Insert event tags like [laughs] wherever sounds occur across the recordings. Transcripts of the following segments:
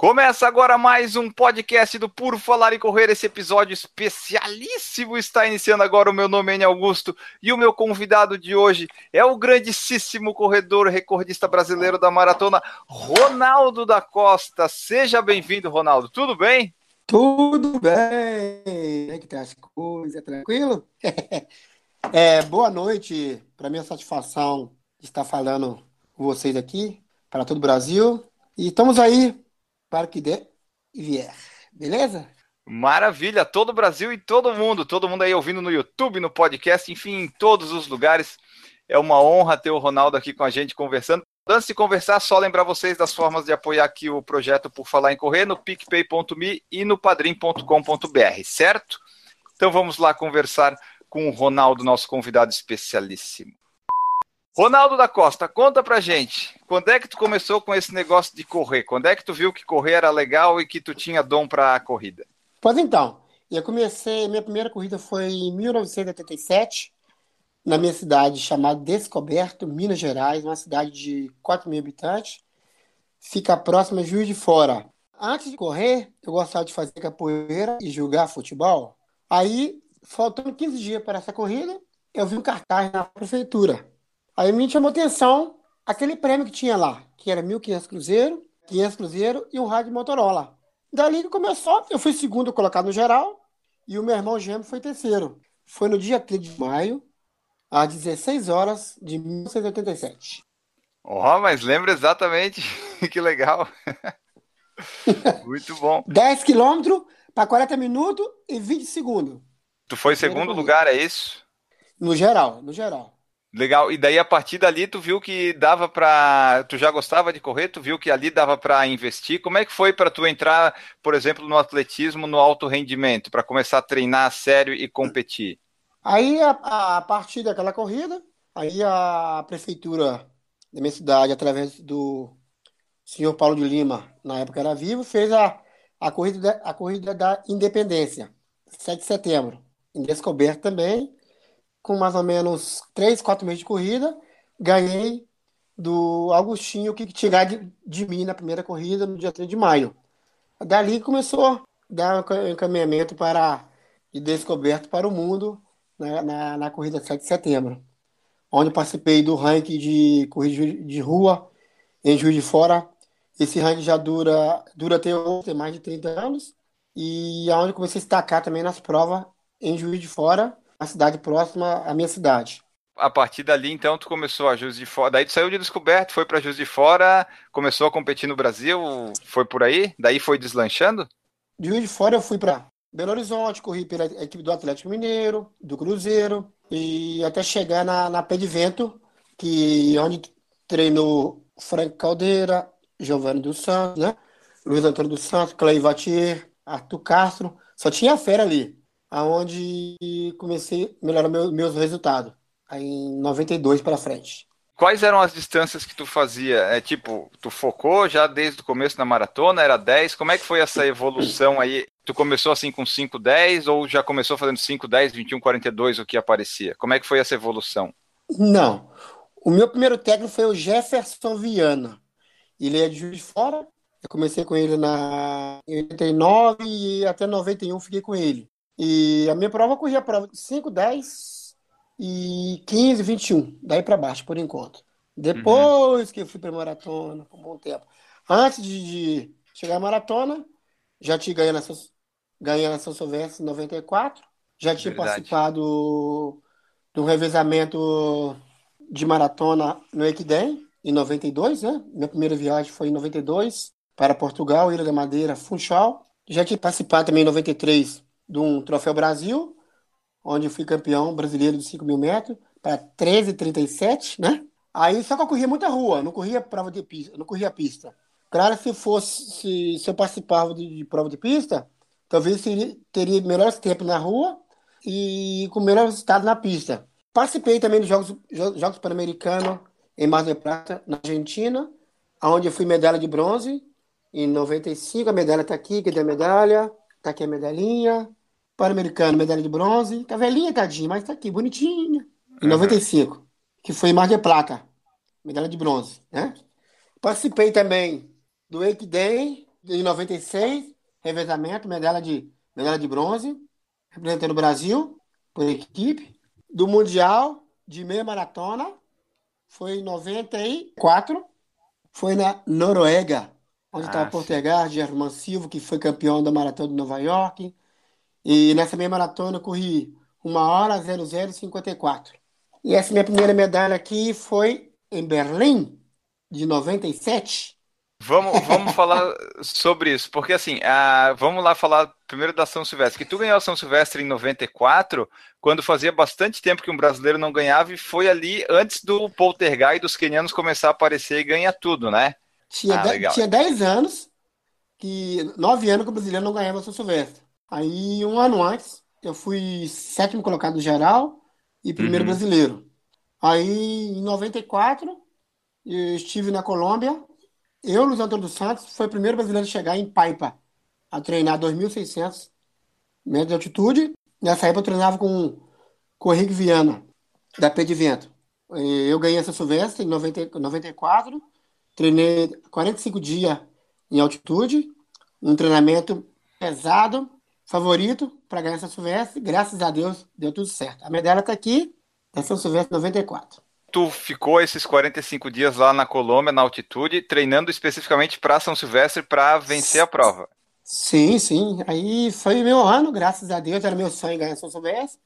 Começa agora mais um podcast do Por Falar em Correr. Esse episódio especialíssimo está iniciando agora. O meu nome é Enio Augusto e o meu convidado de hoje é o grandíssimo corredor recordista brasileiro da maratona, Ronaldo da Costa. Seja bem-vindo, Ronaldo. Tudo bem? Tudo bem? Como é que tá as coisas? Tranquilo? [laughs] É, boa noite. Para minha satisfação estar falando com vocês aqui, para todo o Brasil. E estamos aí para que der e vier. Beleza? Maravilha, todo o Brasil e todo mundo, todo mundo aí ouvindo no YouTube, no podcast, enfim, em todos os lugares. É uma honra ter o Ronaldo aqui com a gente conversando. Antes de conversar, só lembrar vocês das formas de apoiar aqui o projeto Por Falar em Correr no picpay.me e no padrim.com.br, certo? Então vamos lá conversar com o Ronaldo, nosso convidado especialíssimo. Ronaldo da Costa, conta pra gente, quando é que tu começou com esse negócio de correr? Quando é que tu viu que correr era legal e que tu tinha dom pra corrida? Pois então, eu comecei, minha primeira corrida foi em 1987, na minha cidade chamada Descoberto, Minas Gerais, uma cidade de 4 mil habitantes, fica próxima de Juiz de Fora. Antes de correr, eu gostava de fazer capoeira e jogar futebol. Aí, faltando 15 dias para essa corrida, eu vi um cartaz na prefeitura. Aí me chamou atenção aquele prêmio que tinha lá, que era 1.500 cruzeiro, 500 cruzeiro e um rádio Motorola. Dali que começou, eu fui segundo colocado no geral e o meu irmão gêmeo foi terceiro. Foi no dia 3 de maio, às 16 horas de 1987. Ó, oh, mas lembra exatamente, [laughs] que legal. [laughs] Muito bom. 10 quilômetros para 40 minutos e 20 segundos. Tu foi segundo lugar, é isso? No geral, no geral. Legal. E daí a partir dali tu viu que dava para, tu já gostava de correr, tu viu que ali dava para investir. Como é que foi para tu entrar, por exemplo, no atletismo, no alto rendimento, para começar a treinar a sério e competir? Aí a, a partir daquela corrida, aí a prefeitura da minha cidade, através do senhor Paulo de Lima, na época era vivo, fez a, a corrida a corrida da Independência, 7 de setembro, em Descoberto também com mais ou menos 3, 4 meses de corrida, ganhei do Augustinho que tirar de, de mim na primeira corrida no dia 3 de maio. Dali começou a dar um encaminhamento para de descoberto para o mundo na, na, na corrida 7 de setembro, onde participei do ranking de corrida de rua em Juiz de Fora. Esse ranking já dura, dura até hoje, mais de 30 anos, e aonde comecei a destacar também nas provas em Juiz de Fora, a cidade próxima à minha cidade. A partir dali, então, tu começou a Juiz de Fora. Daí tu saiu de descoberto, foi para Juiz de Fora, começou a competir no Brasil, foi por aí? Daí foi deslanchando? De Juiz de Fora eu fui para Belo Horizonte, corri pela equipe do Atlético Mineiro, do Cruzeiro, e até chegar na, na Pé de Vento, que onde treinou Frank Caldeira, Giovanni dos Santos, né? Luiz Antônio dos Santos, Clay Vatier, Arthur Castro, só tinha fera ali aonde comecei a melhorar meu, meus resultados, aí em 92 para frente. Quais eram as distâncias que tu fazia? É tipo, tu focou já desde o começo na maratona, era 10? Como é que foi essa evolução aí? Tu começou assim com 5, 10 ou já começou fazendo 5, 10, 21, 42 o que aparecia? Como é que foi essa evolução? Não. O meu primeiro técnico foi o Jefferson Viana. Ele é de Juiz de Fora. Eu comecei com ele na em 89 e até 91 fiquei com ele. E a minha prova eu corri a prova de 5, 10 e 15, 21. Daí para baixo, por enquanto. Depois uhum. que eu fui para maratona, por um bom tempo. Antes de, de chegar à maratona, já tinha ganhado na, ganhei na São Silvestre em 94. Já tinha Verdade. participado do revezamento de maratona no Equidem, em 92, né? Minha primeira viagem foi em 92 para Portugal, Ilha da Madeira, Funchal. Já tinha participado também em 93 de um Troféu Brasil, onde eu fui campeão brasileiro de 5 mil metros, para 13,37, né? Aí só que eu corria muita rua, não corria prova de pista, não corria pista. Claro, se fosse, se, se eu participava de, de, prova de pista, talvez teria, teria melhores tempos na rua e com melhor resultado na pista. Participei também dos Jogos, Jogos Pan-Americanos em Mar del Plata, na Argentina, onde eu fui medalha de bronze. Em 95, a medalha está aqui, que tem a medalha. Está aqui a medalhinha. Pan-Americano, medalha de bronze. Tá velhinha, tadinha, mas tá aqui, bonitinha. Em 95, que foi em Mar del Plata, medalha de bronze, né? Participei também do Wake Day, em 96, revezamento, medalha de, medalha de bronze, representando o Brasil, por equipe. Do Mundial de meia maratona, foi em 94, foi na Noruega, onde estava ah, Portegard, Germán Silva, que foi campeão da maratona de Nova York. E nessa meia maratona eu corri 1 hora 0054. E essa minha primeira medalha aqui foi em Berlim, de 97. Vamos, vamos falar sobre isso, porque assim, a, vamos lá falar primeiro da São Silvestre, que tu ganhou a São Silvestre em 94, quando fazia bastante tempo que um brasileiro não ganhava, e foi ali antes do Poltergeist e dos quenianos começar a aparecer e ganhar tudo, né? Tinha, ah, de, tinha 10 anos, que 9 anos que o brasileiro não ganhava a São Silvestre. Aí, um ano antes, eu fui sétimo colocado geral e primeiro uhum. brasileiro. Aí, em 94, eu estive na Colômbia, eu, Luiz Antônio dos Santos, foi o primeiro brasileiro a chegar em Paipa, a treinar 2.600 metros de altitude. Nessa época eu treinava com, com o Henrique Viana, da Pé de Vento. Eu ganhei essa Silvestre em 90, 94, treinei 45 dias em altitude, um treinamento pesado, favorito para ganhar essa Silvestre. Graças a Deus deu tudo certo. A medalha está aqui, da São Silvestre 94 tu ficou esses 45 dias lá na Colômbia, na altitude, treinando especificamente para São Silvestre para vencer a prova. Sim, sim. Aí foi meu ano, graças a Deus, era meu sonho ganhar São Silvestre.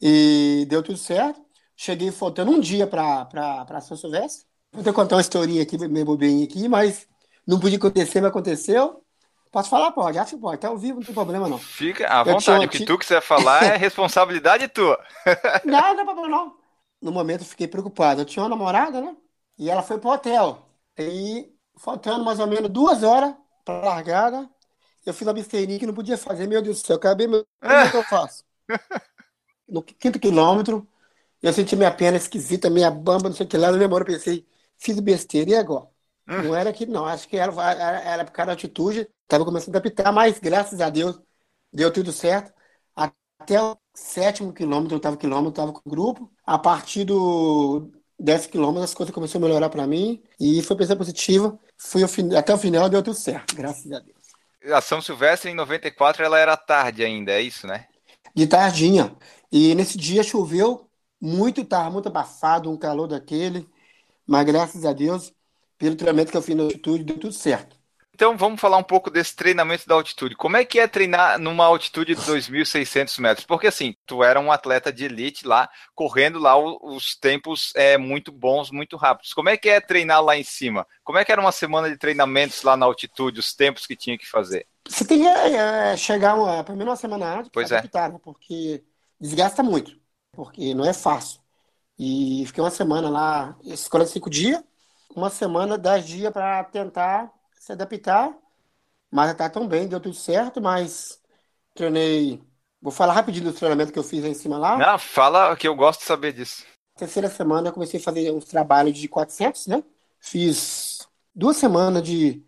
E deu tudo certo. Cheguei faltando um dia para São Silvestre. Vou ter que contar uma historinha aqui, meio bobinha aqui, mas não podia acontecer, mas aconteceu. Posso falar? Pode, acho que pode. Tá ao vivo, não tem problema não. Fica à vontade. Tinha... O que tu quiser falar é [laughs] responsabilidade tua. não, não tem problema não no momento eu fiquei preocupado. Eu tinha uma namorada, né? E ela foi pro hotel. E faltando mais ou menos duas horas pra largada, eu fiz a besteirinha que não podia fazer. Meu Deus do céu, acabei meu. Como é que eu faço? [laughs] No quinto quilômetro, eu senti minha perna esquisita, minha bamba, não sei o que lá. Na memória eu pensei, fiz besteira, e agora? Hum. Não era que não, acho que era, era, era por causa da altitude, tava começando a apitar, mas graças a Deus deu tudo certo. Até o sétimo quilômetro, oitavo quilômetro, estava com o grupo. A partir do décimo quilômetro, as coisas começaram a melhorar para mim. E foi pensar positiva. Fui até o final, deu tudo certo, graças a Deus. A São Silvestre, em 94, ela era tarde ainda, é isso, né? De tardinha. E nesse dia choveu muito, estava muito abafado, um calor daquele. Mas graças a Deus, pelo treinamento que eu fiz na altitude, deu tudo certo. Então vamos falar um pouco desse treinamento da altitude. Como é que é treinar numa altitude de 2.600 metros? Porque assim, tu era um atleta de elite lá, correndo lá os tempos é, muito bons, muito rápidos. Como é que é treinar lá em cima? Como é que era uma semana de treinamentos lá na altitude, os tempos que tinha que fazer? Você tem que é, chegar uma, primeiro uma semana antes, pois é. Adaptar, né? porque desgasta muito, porque não é fácil. E fiquei uma semana lá, esses 45 dias, uma semana, 10 dias para tentar se adaptar, mas tá tão bem, deu tudo certo, mas treinei. Vou falar rapidinho do treinamento que eu fiz aí em cima lá. Não, fala que eu gosto de saber disso. Terceira semana eu comecei a fazer uns trabalhos de 400, né? Fiz duas semanas de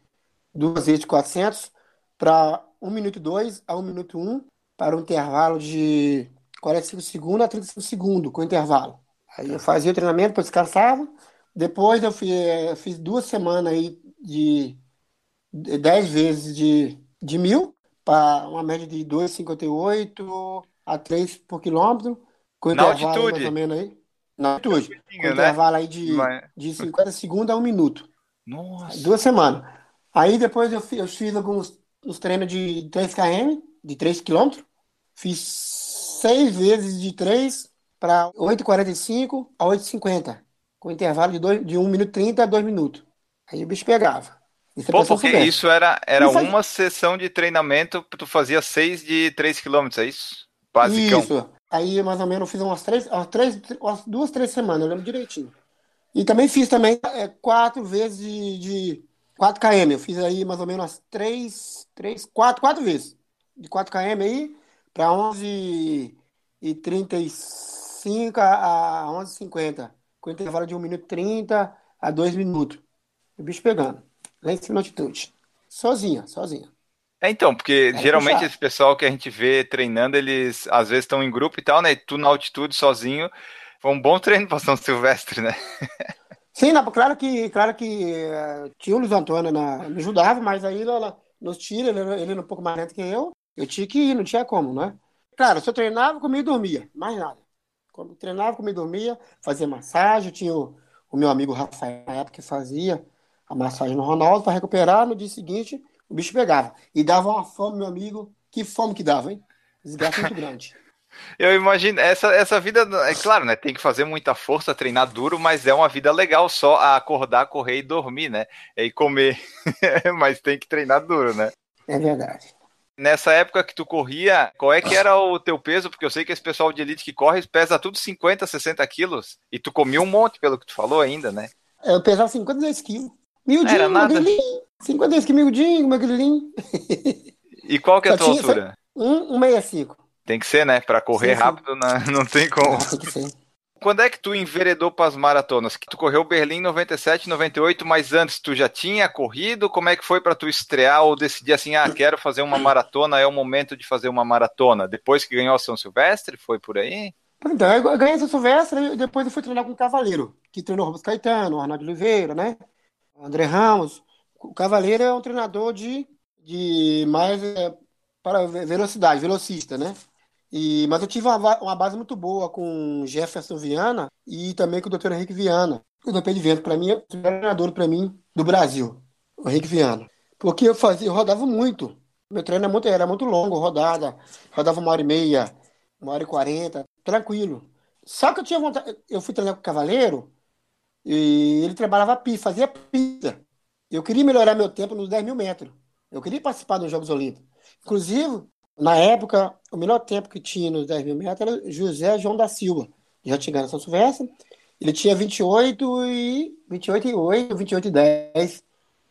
duas vezes de 400 para 1 minuto 2 a 1 minuto 1 para um intervalo de 45 segundos a 35 segundos com intervalo. Aí eu fazia o treinamento, depois descansava. Depois eu fiz, eh, fiz duas semanas aí de 10 vezes de, de mil, para uma média de 2,58 a 3 por quilômetro, com Na altitude. ou menos aí. Na altitude. Com né? intervalo aí de, de 50 segundos a 1 minuto. Nossa. Duas semanas. Aí depois eu fiz, eu fiz alguns os treinos de 3 km, de 3 km. Fiz 6 vezes de 3 para 8,45 a 8,50. Com intervalo de, 2, de 1 minuto 30 a 2 minutos. Aí o bicho pegava. Isso Pô, porque soubesse. isso era, era faz... uma sessão de treinamento, tu fazia seis de 3 km, é isso? Basicão. Isso. Aí mais ou menos eu fiz umas três, umas três, umas duas, três semanas, eu lembro direitinho. E também fiz também é, quatro vezes de, de 4 km. Eu fiz aí mais ou menos umas três, três, quatro, quatro vezes. De 4 km aí para 11 e 36 5 a 11h50, com intervalo de 1 minuto e 30 a 2 minutos. O bicho pegando, lá em cima na altitude. Sozinha, sozinha. É, então, porque é geralmente puxar. esse pessoal que a gente vê treinando, eles às vezes estão em grupo e tal, né? E tu na altitude sozinho. Foi um bom [laughs] treino para São Silvestre, né? Sim, não, claro que, claro que uh, tinha o Luiz Antônio na, me ajudava, mas aí ela, nos tira, ele, ele era um pouco mais lento que eu, eu tinha que ir, não tinha como, né? Claro, se eu treinava, comia e dormia, mais nada. Quando treinava, comia e dormia, fazia massagem, tinha o, o meu amigo Rafael na época que fazia a massagem no Ronaldo para recuperar, no dia seguinte o bicho pegava. E dava uma fome, meu amigo, que fome que dava, hein? Desgaste muito grande. [laughs] Eu imagino, essa, essa vida, é claro, né? Tem que fazer muita força, treinar duro, mas é uma vida legal só acordar, correr e dormir, né? E comer. [laughs] mas tem que treinar duro, né? É verdade. Nessa época que tu corria, qual é que era o teu peso? Porque eu sei que esse pessoal de elite que corre pesa tudo 50, 60 quilos. E tu comia um monte, pelo que tu falou ainda, né? Eu pesava 52 quilos. Miudinho, era nada. Magrilinho. 52 quilos, miudinho, magrilinho. E qual que é a tua altura? 1,65. Tem que ser, né? Para correr sim, sim. rápido não, [laughs] não tem como. Não, tem que ser. Quando é que tu enveredou para as maratonas? Que tu correu Berlim 97, 98, mas antes tu já tinha corrido? Como é que foi para tu estrear ou decidir assim, ah, quero fazer uma maratona, é o momento de fazer uma maratona? Depois que ganhou a São Silvestre, foi por aí? Então, eu ganhei a São Silvestre e depois eu fui treinar com o Cavaleiro, que treinou Rubens Caetano, Arnaldo Oliveira, né? André Ramos. O Cavaleiro é um treinador de, de mais é, para velocidade, velocista, né? E, mas eu tive uma, uma, base muito boa com Jefferson Viana e também com o Dr. Henrique Viana. O Dr. de Vento, para mim, é o treinador para mim do Brasil, o Henrique Viana. Porque eu fazia, eu rodava muito. Meu treino era muito, era muito longo, rodada. Rodava uma hora e meia, uma hora e quarenta, tranquilo. Só que eu tinha vontade. Eu fui treinar com o Cavaleiro e ele trabalhava pista, fazia pista. Eu queria melhorar meu tempo nos 10 mil metros. Eu queria participar dos Jogos Olímpicos. Inclusive, na época, o melhor tempo que tinha nos 10 mil metros era José João da Silva, já tinha ganho São Silvestre. Ele tinha 28 e 28 e 8, 28 e 10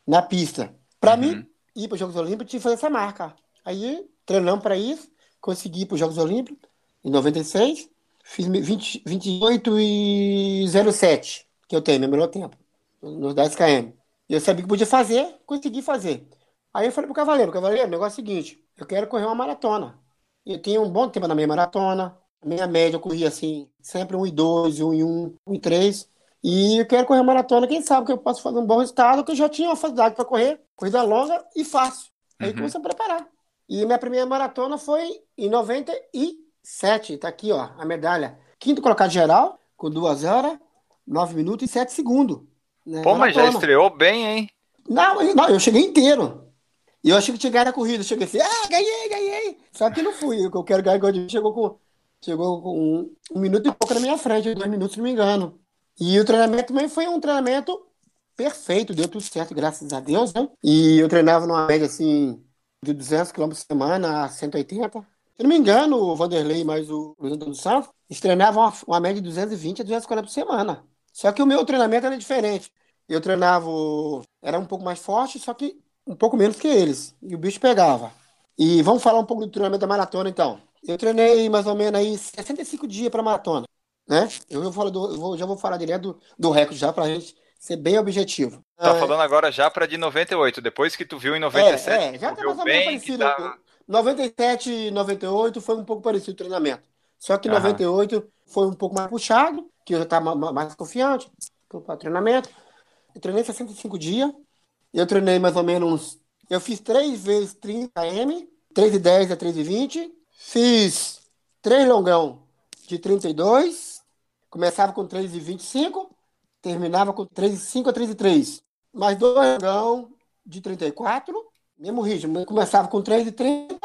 na pista. Para uhum. mim, ir para os Jogos Olímpicos, tinha que fazer essa marca. Aí, treinamos para isso, consegui ir para os Jogos Olímpicos em 96, fiz 20, 28 e 07, que eu tenho, meu melhor tempo, nos 10 km. E eu sabia que podia fazer, consegui fazer. Aí eu falei pro Cavaleiro, Cavaleiro, o negócio é o seguinte, eu quero correr uma maratona. Eu tinha um bom tempo na minha maratona. Minha média eu corria assim, sempre 1 e 2, 1 e 1, 1 e 3. E eu quero correr uma maratona, quem sabe que eu posso fazer um bom resultado, que eu já tinha uma facilidade para correr, corrida longa e fácil. Aí uhum. comecei a preparar. E minha primeira maratona foi em 97, tá aqui, ó, a medalha. Quinto colocado geral, com 2 horas, 9 minutos e 7 segundos. Né? Pô, mas já estreou bem, hein? Não, não, eu cheguei inteiro. E eu achei que tinha ganhado a corrida. Cheguei assim, ah, ganhei, ganhei. Só que não fui. Eu quero ganhar chegou com, chegou com um, um, minuto e pouco na minha frente, dois minutos, se não me engano. E o treinamento também foi um treinamento perfeito, deu tudo certo, graças a Deus, né? E eu treinava numa média assim de 200 km por semana a 180. Se não me engano, o Vanderlei mais o Luiz Antônio Santos, eles treinavam uma, uma média de 220 a 200 km por semana. Só que o meu treinamento era diferente. Eu treinava, era um pouco mais forte, só que um pouco menos que eles. E o bicho pegava. E vamos falar um pouco do treinamento da maratona, então. Eu treinei mais ou menos aí 65 dias para maratona, né? Eu, eu, do, eu vou, já vou falar direto do, do recorde já para a gente ser bem objetivo. Tá é, falando agora já para de 98, depois que tu viu em 97. É, é já tá mais ou menos parecido. Tá... 97 e 98 foi um pouco parecido o treinamento. Só que Aham. 98 foi um pouco mais puxado, que eu já estava mais confiante para o treinamento. Eu treinei 65 dias, eu treinei mais ou menos. Eu fiz três vezes 30 km, 3,10 a 3,20. Fiz três longão de 32. Começava com 3,25. Terminava com 3,5 a 3,3. Mais dois longão de 34. Mesmo ritmo. Começava com 3,30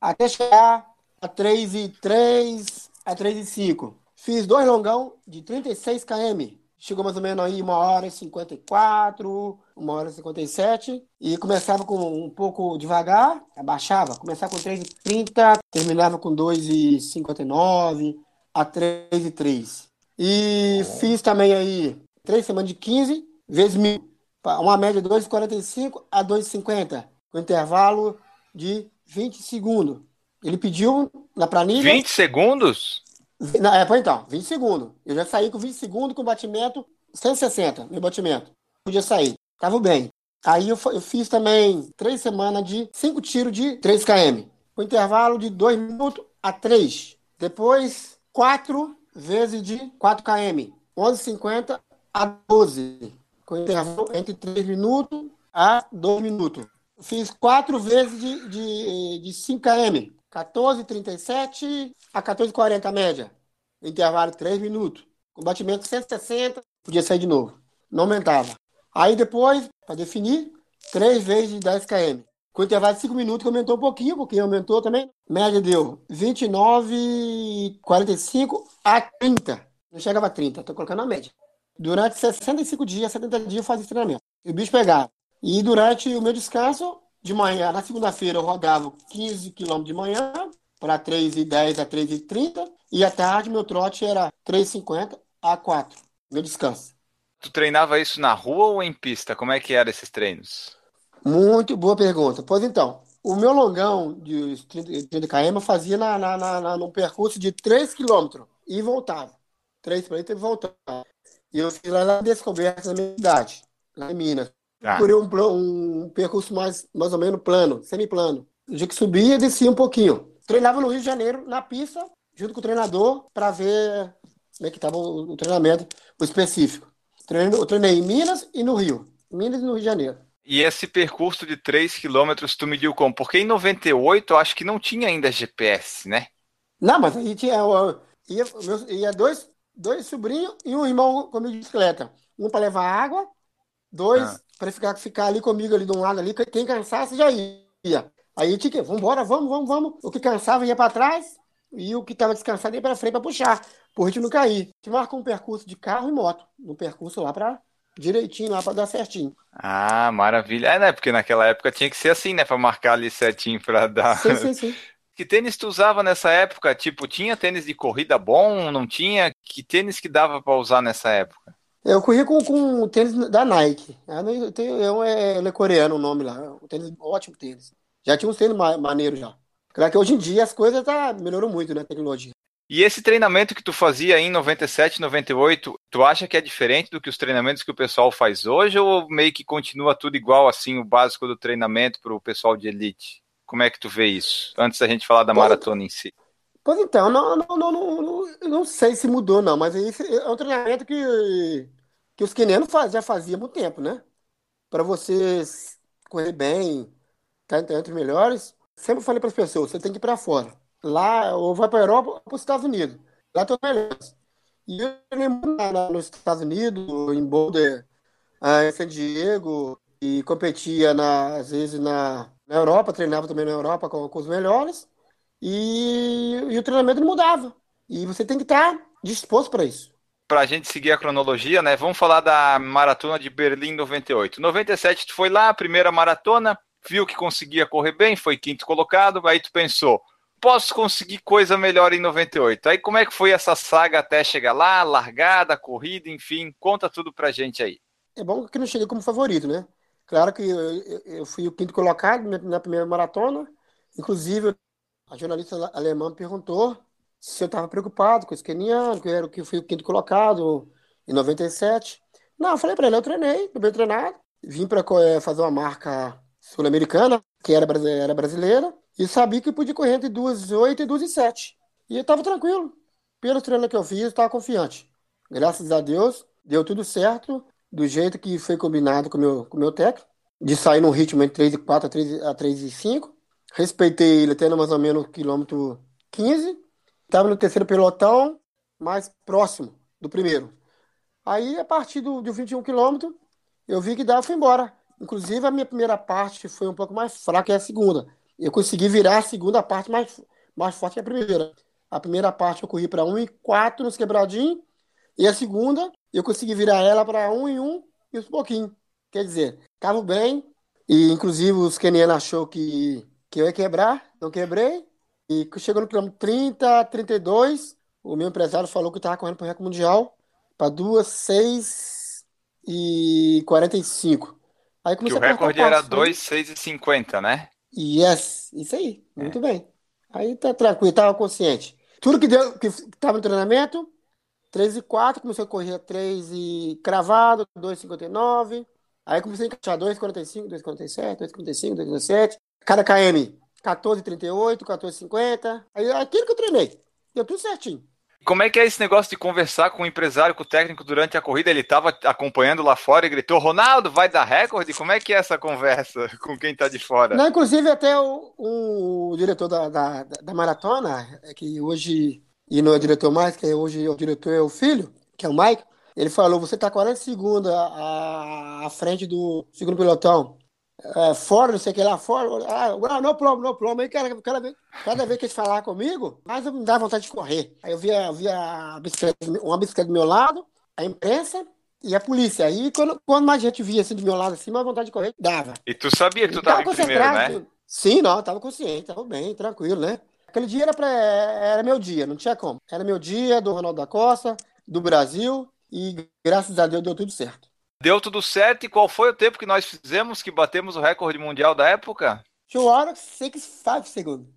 até chegar a 3,3 a 3,5. Fiz dois longão de 36 km chegou mais ou menos aí uma hora e 54, uma hora e 57, e começava com um pouco devagar, abaixava, começava com 3,30, terminava com 2,59 a 3,3. E fiz também aí três semanas de 15 vezes mil, uma média de 2,45 a 2,50, com intervalo de 20 segundos. Ele pediu na planilha. 20 segundos? Na época, então, 20 segundos. Eu já saí com 20 segundos com batimento 160, meu batimento. Podia sair. Tava bem. Aí eu, eu fiz também três semanas de cinco tiros de 3 km. Com intervalo de 2 minutos a 3. Depois, quatro vezes de 4 km. 11,50 a 12. Com intervalo entre 3 minutos a 2 minutos. Fiz quatro vezes de, de, de 5 km. 14,37 a 14,40 a média. Intervalo 3 minutos. Com batimento 160, podia sair de novo. Não aumentava. Aí depois, para definir, 3 vezes de 10 km. Com intervalo de 5 minutos, aumentou um pouquinho, porque aumentou também. Média deu 29,45 a 30. Não chegava a 30, estou colocando a média. Durante 65 dias, 70 dias, eu fazia esse treinamento. E o bicho pegava. E durante o meu descanso, de manhã, na segunda-feira, eu rodava 15 km de manhã, para 3,10 a 3,30. E à tarde, meu trote era 3,50 a 4. Meu descanso. Tu treinava isso na rua ou em pista? Como é que eram esses treinos? Muito boa pergunta. Pois então, o meu longão de 30 km eu fazia na, na, na, num percurso de 3 km e voltava. 3 para e voltava. E eu fiz lá na descoberta da minha cidade, lá em Minas. Ah. Procurei um, um percurso mais, mais ou menos plano, semiplano. No dia que subia, descia um pouquinho. Treinava no Rio de Janeiro, na pista, junto com o treinador, para ver como é que estava o, o, treinamento o específico. Treinei, eu treinei em Minas e no Rio. Minas e no Rio de Janeiro. E esse percurso de 3 quilômetros tu mediu como? Porque em 98 eu acho que não tinha ainda GPS, né? Não, mas aí tinha. Ia, ia dois, dois sobrinhos e um irmão comigo de bicicleta. Um para levar água, dois ah. para ficar, ficar ali comigo ali de um lado ali. Quem cansasse já ia. Aí tinha que, vambora, vamos, vamos, vamos. O que cansava ia para trás e o que estava descansado ia para frente para puxar, por gente não cair. A gente marcou um percurso de carro e moto, no percurso lá para direitinho lá para dar certinho. Ah, maravilha. É, né? Porque naquela época tinha que ser assim, né? Para marcar ali certinho para dar. Sim, sim, sim. [laughs] Que tênis tu usava nessa época? Tipo, tinha tênis de corrida bom? Não tinha? Que tênis que dava para usar nessa época? Eu corri com, com o tênis da Nike. É, é, é coreano o nome lá. O tênis, ótimo tênis. Já tinha uns tênis maneiros já. Claro que hoje em dia as coisas tá, melhorou muito, né? A tecnologia. E esse treinamento que tu fazia em 97, 98, tu acha que é diferente do que os treinamentos que o pessoal faz hoje ou meio que continua tudo igual assim, o básico do treinamento para o pessoal de elite? Como é que tu vê isso? Antes da gente falar da pois, maratona em si. Pois então, não, não, não, não, não, sei se mudou não, mas é um treinamento que, que os quenianos faz, já faziam há muito tempo, né? Para você correr bem, tá entre os melhores, sempre falei para as pessoas, você tem que ir para fora lá, ou vai para a Europa ou para os Estados Unidos. Lá estão melhores. E eu lembro lá nos Estados Unidos, em Boulder, em San Diego, e competia na, às vezes na, na Europa, treinava também na Europa com, com os melhores, e, e, o treinamento não mudava. E você tem que estar disposto para isso. Para a gente seguir a cronologia, né? Vamos falar da maratona de Berlim 98. 97, tu foi lá, primeira maratona, viu que conseguia correr bem, foi quinto colocado, aí tu pensou, posso conseguir coisa melhor em 98. Aí como é que foi essa saga até chegar lá, largada, corrida, enfim, conta tudo pra gente aí. É bom que não cheguei como favorito, né? Claro que eu, eu fui o quinto colocado na primeira maratona, inclusive a jornalista alemã perguntou se eu estava preocupado com esse keniano, que era que fui o quinto colocado em 97. Não, eu falei para ele, eu treinei, bem treinado, vim para é, fazer uma marca sul-americana, que era, era brasileira, e sabia que podia correr entre 2,8 e 2,7. E eu estava tranquilo. Pelo treino que eu fiz, eu estava confiante. Graças a Deus, deu tudo certo, do jeito que foi combinado com meu, o com meu técnico, de sair num ritmo entre 3 e 4 a 3, a 3 e 5. Respeitei ele até mais ou menos quilômetro 15. Estava no terceiro pelotão, mais próximo do primeiro. Aí, a partir do, do 21 quilômetros, eu vi que dava e fui embora. Inclusive, a minha primeira parte foi um pouco mais fraca que a segunda eu consegui virar a segunda parte mais, mais forte que a primeira. A primeira parte eu corri para 1 e 4 nos quebradinhos, e a segunda eu consegui virar ela para 1 e 1 e uns pouquinho. Quer dizer, estava bem, e inclusive os kenianos achou que, que eu ia quebrar, não quebrei. E chegou no quilômetro 30, 32, o meu empresário falou que estava correndo para o recorde mundial para 2, 6 e 45. Aí que o recorde era 2, 6 e 50, né? Yes, isso aí. Muito é. bem. Aí tá tranquilo, tava consciente. Tudo que deu, que estava no treinamento, 3 e 4, comecei a correr 3 e cravado, 2,59. Aí comecei a encaixar 2,45, 2,47, 2,55, 2,17. Cada KM, 14,38, 14,50. Aí aquilo que eu treinei. Deu tudo certinho. Como é que é esse negócio de conversar com o empresário, com o técnico durante a corrida? Ele estava acompanhando lá fora e gritou: Ronaldo, vai dar recorde? Como é que é essa conversa [laughs] com quem está de fora? Não, inclusive, até o, o diretor da, da, da, maratona, é que hoje, e não é diretor mais, que hoje o diretor é o filho, que é o Mike, ele falou: você está 40 segundos à, à frente do segundo pelotão é, fora, não sei o que lá, fora. Ah, não plomo, não plomo. Aí cada, cada, vez, cada vez que eles falavam comigo, mais me dava vontade de correr. Aí eu via, via a bicicleta, uma bicicleta do meu lado, a imprensa e a polícia. Aí quando, quando mais gente via assim do meu lado, assim, mais vontade de correr, dava. E tu sabia que tu estava em primeiro, né? Sim, não, tava consciente, tava bem, tranquilo, né? Aquele dia era, pra, era meu dia, não tinha como. Era meu dia do Ronaldo da Costa, do Brasil, e graças a Deus deu tudo certo. Deu tudo certo. E qual foi o tempo que nós fizemos que batemos o recorde mundial da época? 2 horas, 6, 5 segundos.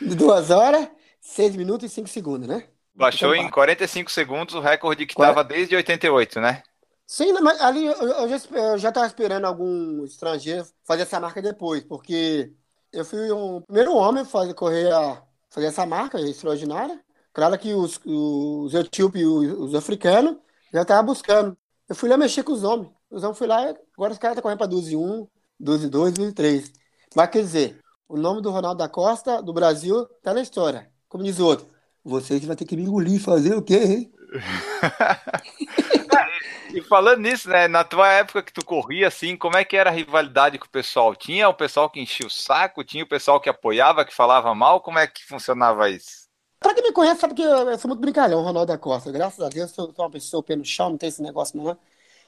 Duas horas, 6 minutos e 5 segundos, né? Baixou em 45 segundos o recorde que estava desde 88, né? Sim, mas ali eu, eu já estava esperando algum estrangeiro fazer essa marca depois, porque eu fui o primeiro homem a fazer, correr a, fazer essa marca extraordinária. Claro que os, os etíopes e os, os africanos já tava buscando. Eu fui lá mexer com os homens. Os homens fui lá, agora os caras estão correndo para 12 e 1, 12 e 2, 12 e 3. Mas quer dizer, o nome do Ronaldo da Costa, do Brasil, tá na história. Como diz o outro, vocês vão ter que me engolir, fazer o quê, hein? [laughs] e falando nisso, né, na tua época que tu corria assim, como é que era a rivalidade com o pessoal? Tinha o pessoal que enchia o saco, tinha o pessoal que apoiava, que falava mal, como é que funcionava isso? Pra quem me conhece, sabe que eu, sou muito brincalhão, Ronaldo da Costa. Graças a Deus, sou, sou uma pessoa pé no chão, não tem esse negócio, não.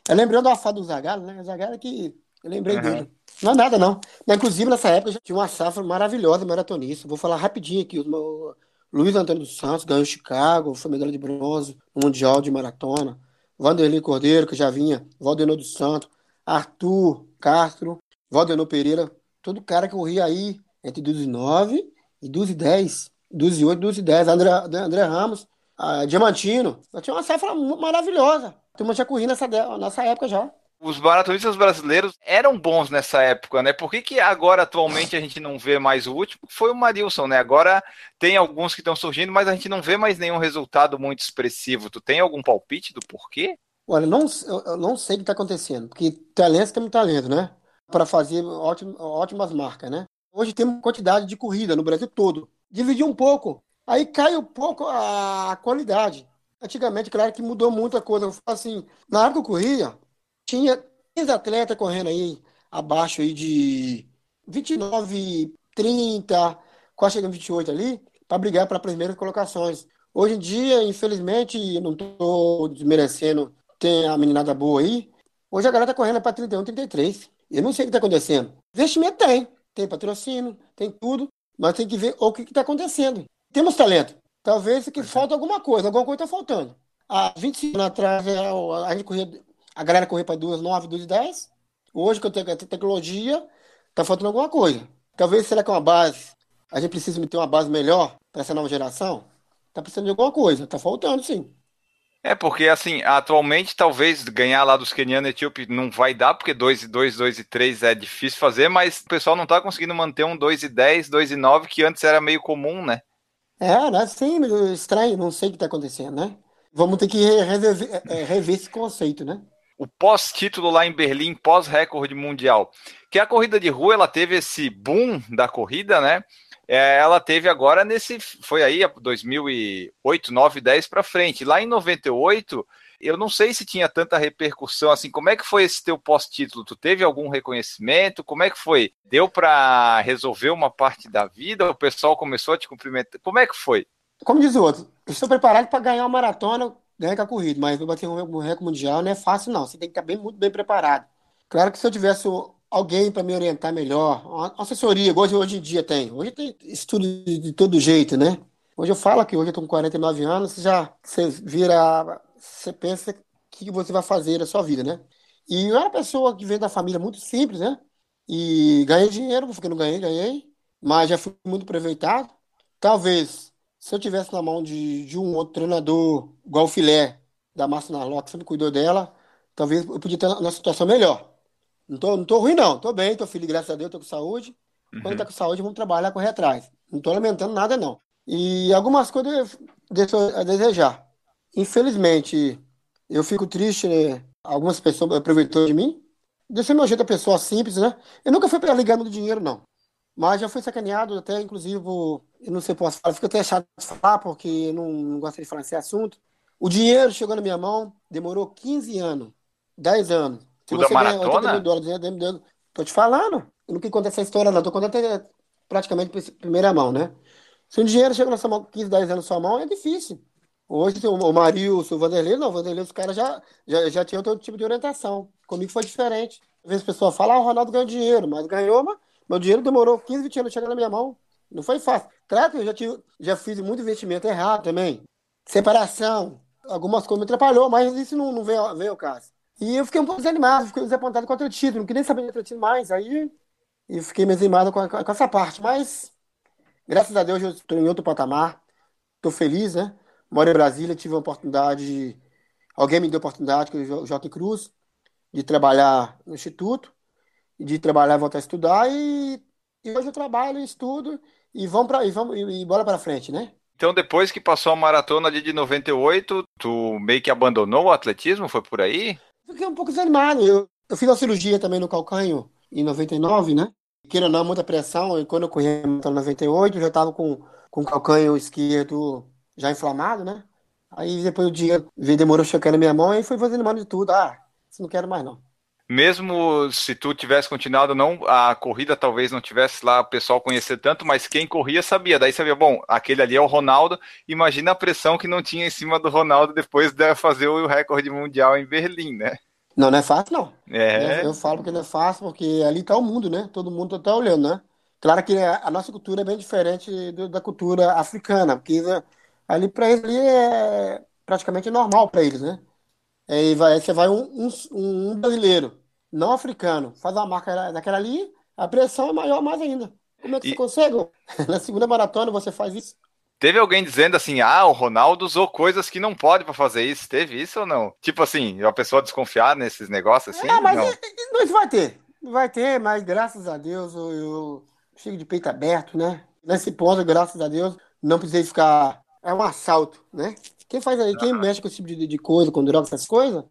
Eu lembrei do afado do Zagallo, né? O Zagallo é que eu lembrei uhum. dele. Não é nada, não. Inclusive, nessa época, já tinha uma safra maravilhosa maratonista. Vou falar rapidinho aqui. O Luiz Antônio dos Santos ganhou Chicago, foi medalha de bronze no Mundial de Maratona. Vanderlei Cordeiro, que já vinha. Valdenor dos Santos. Arthur Castro. Valdenor Pereira. Todo cara que corria aí entre 12 e 9 e 12 e 10. 12 e 8, 12 e 10. André, André Ramos, Diamantino. Tinha uma safra maravilhosa. A turma tinha corrido nessa, nessa época já. Os maratonistas brasileiros eram bons nessa época, né? Por que, que agora, atualmente, a gente não vê mais o último? Foi o Marilson, né? Agora tem alguns que estão surgindo, mas a gente não vê mais nenhum resultado muito expressivo. Tu tem algum palpite do porquê? Olha, não, eu não sei o que está acontecendo, porque talento tem talento, né? Para fazer ótimas marcas, né? Hoje tem uma quantidade de corrida no Brasil todo dividir um pouco. Aí cai um pouco a qualidade. Antigamente, claro que mudou muita coisa. Assim, na época que eu corria, tinha 15 atletas correndo aí abaixo aí de 29, 30, quase chegando 28 ali, para brigar para as primeiras colocações. Hoje em dia, infelizmente, não estou desmerecendo, tem a meninada boa aí. Hoje a galera está correndo para 31, 33. Eu não sei o que está acontecendo. Investimento tem, tem patrocínio, tem tudo, mas tem que ver o que está acontecendo. Temos talento. Talvez que falta alguma coisa, alguma coisa está faltando. Há 25 anos atrás, é, a, gente corria, a galera corria para 2, 9, 2, 10. Hoje, com a tecnologia, está faltando alguma coisa. Talvez, será que é uma base, a gente precisa ter uma base melhor para essa nova geração? Está precisando de alguma coisa, está faltando, sim. É, porque assim, atualmente talvez ganhar lá dos kenianos e etíope não vai dar, porque 2 e 2, 2 e 3 é difícil fazer, mas o pessoal não tá conseguindo manter um 2 e 10, 2 e 9, que antes era meio comum, né? É, né? Sim, estranho, não sei o que tá acontecendo, né? Vamos ter que rever, é, rever esse conceito, né? O pós-título lá em Berlim, pós-recorde mundial. Que a corrida de rua, ela teve esse boom da corrida, né? É, ela teve agora nesse. Foi aí 2008, 9, 10 para frente. Lá em 98, eu não sei se tinha tanta repercussão assim. Como é que foi esse teu pós-título? Tu teve algum reconhecimento? Como é que foi? Deu para resolver uma parte da vida? O pessoal começou a te cumprimentar? Como é que foi? Como diz o outro, estou preparado para ganhar uma maratona, ganhar com a corrida, mas bater um recorde mundial não é fácil, não. Você tem que estar bem, muito bem preparado. Claro que se eu tivesse alguém para me orientar melhor, uma assessoria, igual hoje em dia tem. Hoje tem estudo de, de todo jeito, né? Hoje eu falo que hoje eu estou com 49 anos, você já você vira, você pensa o que você vai fazer na sua vida, né? E eu era uma pessoa que veio da família muito simples, né? E ganhei dinheiro, porque não ganhei, ganhei, mas já fui muito aproveitado. talvez, se eu tivesse na mão de, de um outro treinador, igual o Filé, da Márcia Narlock, que sempre cuidou dela, talvez eu podia ter uma situação melhor. Não tô, não tô ruim, não. Tô bem, tô feliz, graças a Deus, tô com saúde. Uhum. Quando tá com saúde, vamos trabalhar, correr atrás. Não tô lamentando nada, não. E algumas coisas deixam a desejar. Infelizmente, eu fico triste, né? Algumas pessoas aproveitou de mim. Deixei meu jeito a pessoa simples, né? Eu nunca fui para ligar do dinheiro, não. Mas já fui sacaneado, até inclusive, eu não sei posso falar, fico até chato de falar, porque eu não, não gosto de falar esse assunto. O dinheiro chegou na minha mão, demorou 15 anos, 10 anos. Se o da maratona? Mil dólares, né? Tô te falando. Eu nunca contei essa história, não. Tô contando até praticamente primeira mão, né? Se o dinheiro chega na sua mão, 15, 10 anos na sua mão, é difícil. Hoje, o Mario, o Vanderlei, não, o Vanderlei, os caras já, já, já tinham outro tipo de orientação. Comigo foi diferente. Às vezes a pessoa fala, ah, o Ronaldo ganhou dinheiro, mas ganhou, mas meu dinheiro demorou 15, 20 anos chegar na minha mão. Não foi fácil. Claro que eu já, tive, já fiz muito investimento errado também. Separação, algumas coisas me atrapalhou, mas isso não, não veio, veio ao caso. E eu fiquei um pouco desanimado, fiquei desapontado com o título, não queria nem saber de título mais. Aí eu fiquei meio desanimado com, com, essa parte. Mas, graças a Deus, eu estou em outro patamar. Estou feliz, né? Moro em Brasília, tive a oportunidade, alguém me deu a oportunidade, que é o Joaquim Cruz, de trabalhar no Instituto, de trabalhar e voltar a estudar. E, e hoje eu trabalho, estudo e vamos para e vamos e, e bola para frente, né? Então, depois que passou a maratona de 98, tu meio que abandonou o atletismo? Foi por aí? Fiquei um pouco desanimado. Eu, eu fiz uma cirurgia também no calcanho em 99, né? Queira ou não, muita pressão. E quando eu corri em 98, eu já estava com, com o calcanho esquerdo já inflamado, né? Aí depois o dia demorou checando a minha mão e foi fazendo mal de tudo. Ah, isso não quero mais não mesmo se tu tivesse continuado, não a corrida talvez não tivesse lá o pessoal conhecer tanto, mas quem corria sabia. Daí sabia, bom, aquele ali é o Ronaldo. Imagina a pressão que não tinha em cima do Ronaldo depois de fazer o recorde mundial em Berlim, né? Não, não é fácil, não. É. Eu, eu falo que não é fácil porque ali está o mundo, né? Todo mundo está olhando, né? Claro que a nossa cultura é bem diferente do, da cultura africana, porque né, ali para eles ali é praticamente normal para eles, né? Aí vai, você vai um, um, um brasileiro, não africano, faz uma marca daquela ali, a pressão é maior mais ainda. Como é que e... você consegue? [laughs] Na segunda maratona você faz isso? Teve alguém dizendo assim, ah, o Ronaldo usou coisas que não pode para fazer isso. Teve isso ou não? Tipo assim, a pessoa desconfiar nesses negócios assim? É, mas não. isso vai ter. Vai ter, mas graças a Deus eu, eu chego de peito aberto, né? Nesse ponto, graças a Deus, não precisei ficar. É um assalto, né? Quem faz aí, quem mexe com esse tipo de, de coisa, com drogas, essas coisas,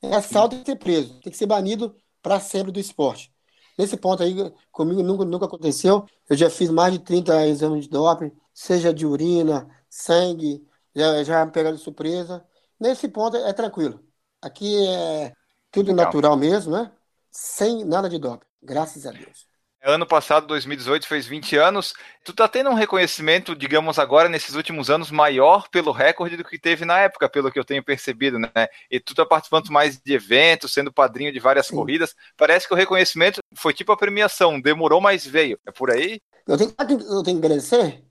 é assalto e ser preso. Tem que ser banido para sempre do esporte. Nesse ponto aí, comigo nunca, nunca aconteceu. Eu já fiz mais de 30 exames de doping, seja de urina, sangue, já, já pegaram de surpresa. Nesse ponto é, é tranquilo. Aqui é tudo Legal. natural mesmo, né? Sem nada de doping. Graças a Deus. Ano passado, 2018, fez 20 anos. Tu tá tendo um reconhecimento, digamos agora, nesses últimos anos, maior pelo recorde do que teve na época, pelo que eu tenho percebido, né? E tu tá participando mais de eventos, sendo padrinho de várias Sim. corridas. Parece que o reconhecimento foi tipo a premiação, demorou, mas veio. É por aí? Eu tenho, eu tenho que agradecer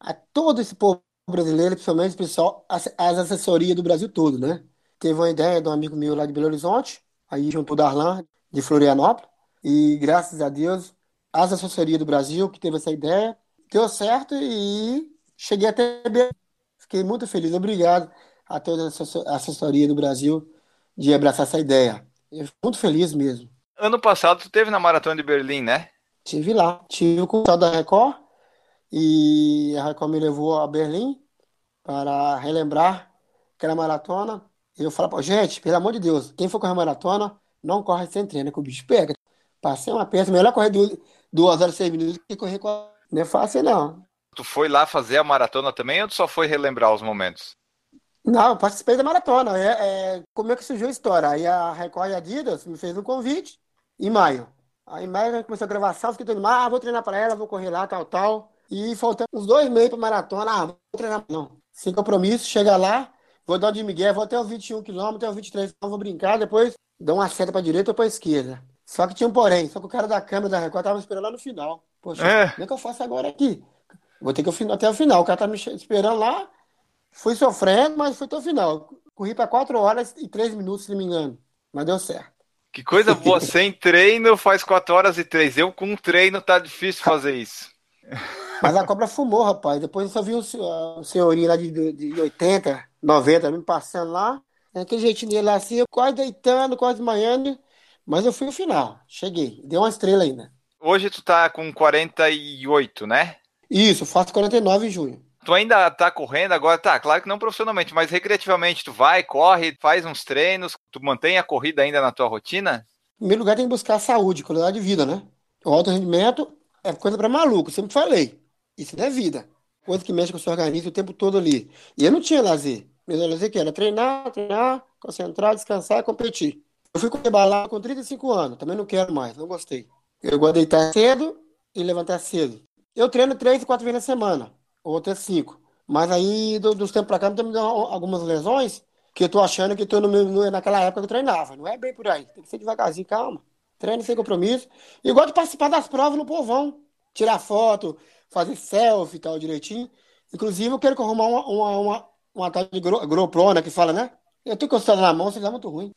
a todo esse povo brasileiro, principalmente o pessoal, as, as assessorias do Brasil todo, né? Teve uma ideia de um amigo meu lá de Belo Horizonte, aí junto o Darlan, de Florianópolis, e graças a Deus as assessorias do Brasil que teve essa ideia. Deu certo e cheguei até bem. Fiquei muito feliz. Obrigado a toda a assessoria do Brasil de abraçar essa ideia. Eu fico muito feliz mesmo. Ano passado tu teve na Maratona de Berlim, né? Tive lá. Tive com o da Record e a Record me levou a Berlim para relembrar aquela maratona. Eu falo, gente, pelo amor de Deus, quem for correr maratona, não corre sem treino, que o bicho pega. Passei uma peça, melhor correr do, duas horas e seis minutos que correr com a... Não é fácil, não. Tu foi lá fazer a maratona também ou tu só foi relembrar os momentos? Não, eu participei da maratona. É, é, como é que surgiu a história? Aí a Record e a Adidas me fez um convite em maio. Aí em maio começou a gravação, fiquei todo ah, vou treinar para ela, vou correr lá, tal, tal. E faltando uns dois meses para maratona, ah, vou treinar. Não, sem compromisso, chega lá, vou dar de Miguel, vou até os 21 km, até os 23 km, vou brincar, depois dou uma seta para direita ou para esquerda. Só que tinha um porém, só que o cara da câmera da Record tava esperando lá no final. Poxa, é. como é que eu faço agora aqui? Vou ter que ir até o final. O cara tá me esperando lá. Fui sofrendo, mas foi até o final. Corri para 4 horas e 3 minutos, se não me engano. Mas deu certo. Que coisa boa, [laughs] sem treino faz 4 horas e 3. Eu com treino tá difícil fazer isso. Mas a cobra fumou, rapaz. Depois eu só vi o, senhorinho lá de, de 80, 90 me passando lá. Aquele jeitinho dele lá assim, eu quase deitando, quase desmanhando. Mas eu fui no final. Cheguei. Deu uma estrela ainda. Hoje tu tá com 48, né? Isso, faço 49 em junho. Tu ainda tá correndo agora? Tá, claro que não profissionalmente, mas recreativamente. Tu vai, corre, faz uns treinos, tu mantém a corrida ainda na tua rotina? Em primeiro lugar, tem que buscar saúde, qualidade de vida, né? O alto rendimento é coisa para maluco, sempre falei. Isso não é vida. Coisa que mexe com o seu organismo o tempo todo ali. E eu não tinha lazer. Meu lazer que era treinar, treinar, concentrar, descansar e competir. Eu fui correr balada com 35 anos, também não quero mais, não gostei. Eu gosto de deitar cedo e levantar cedo. Eu treino três quatro vezes na semana, ou até cinco. Mas aí, do, dos tempos pra cá, me dando algumas lesões que eu tô achando que tô no, no, naquela época que eu treinava. Não é bem por aí. Tem que ser devagarzinho, calma. Treino sem compromisso. E gosto de participar das provas no povão. Tirar foto, fazer selfie e tal direitinho. Inclusive, eu quero arrumar uma, uma, uma, uma tal de né, que fala, né? Eu tô encostado na mão, vocês é muito ruim.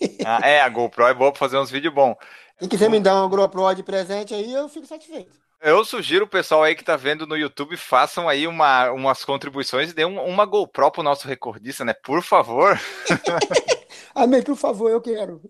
[laughs] Ah, é, a GoPro é boa pra fazer uns vídeos bons. Se quiser me dar uma GoPro de presente aí, eu fico satisfeito. Eu sugiro o pessoal aí que tá vendo no YouTube, façam aí uma, umas contribuições e dê um, uma GoPro pro nosso recordista, né? Por favor. [laughs] Amém, por favor, eu quero.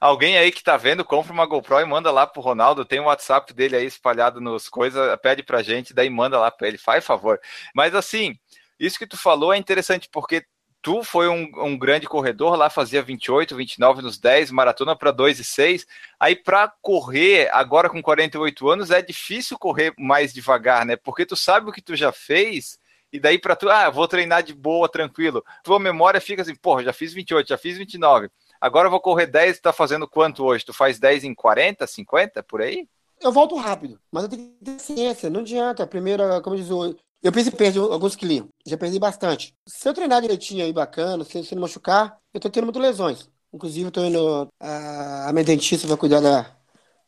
Alguém aí que tá vendo, compra uma GoPro e manda lá pro Ronaldo. Tem o WhatsApp dele aí espalhado nos coisas, pede pra gente, daí manda lá pra ele, faz favor. Mas assim, isso que tu falou é interessante, porque tu foi um, um, grande corredor lá, fazia 28, 29 nos 10, maratona para 2 e 6. Aí para correr agora com 48 anos é difícil correr mais devagar, né? Porque tu sabe o que tu já fez e daí para tu, ah, vou treinar de boa, tranquilo. Tua memória fica assim, porra, já fiz 28, já fiz 29. Agora eu vou correr 10, tu tá fazendo quanto hoje? Tu faz 10 em 40, 50, por aí? Eu volto rápido, mas eu tenho que ter ciência, não adianta. A primeira, como diz o eu pensei em perder alguns quilinhos. Já perdi bastante. Se eu treinar direitinho aí, bacana, se, se não machucar, eu tô tendo muitas lesões. Inclusive, eu tô indo. A, a minha dentista vai cuidar da,